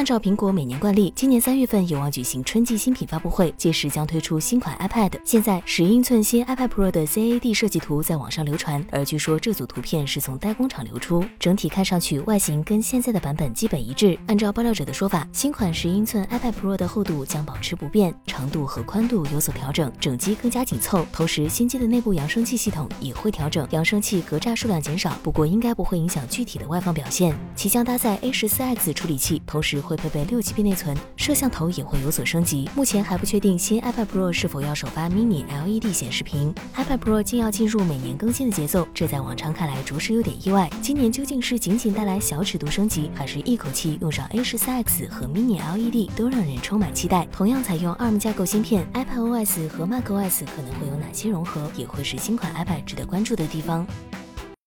按照苹果每年惯例，今年三月份有望举行春季新品发布会，届时将推出新款 iPad。现在十英寸新 iPad Pro 的 CAD 设计图在网上流传，而据说这组图片是从代工厂流出，整体看上去外形跟现在的版本基本一致。按照爆料者的说法，新款十英寸 iPad Pro 的厚度将保持不变，长度和宽度有所调整，整机更加紧凑。同时，新机的内部扬声器系统也会调整，扬声器格栅数量减少，不过应该不会影响具体的外放表现。其将搭载 A 十四 X 处理器，同时会配备六 GB 内存，摄像头也会有所升级。目前还不确定新 iPad Pro 是否要首发 Mini LED 显示屏。iPad Pro 竟要进入每年更新的节奏，这在往常看来着实有点意外。今年究竟是仅仅带来小尺度升级，还是一口气用上 A 十四 X 和 Mini LED，都让人充满期待。同样采用 ARM 架构芯片，iPad OS 和 macOS 可能会有哪些融合，也会是新款 iPad 值得关注的地方。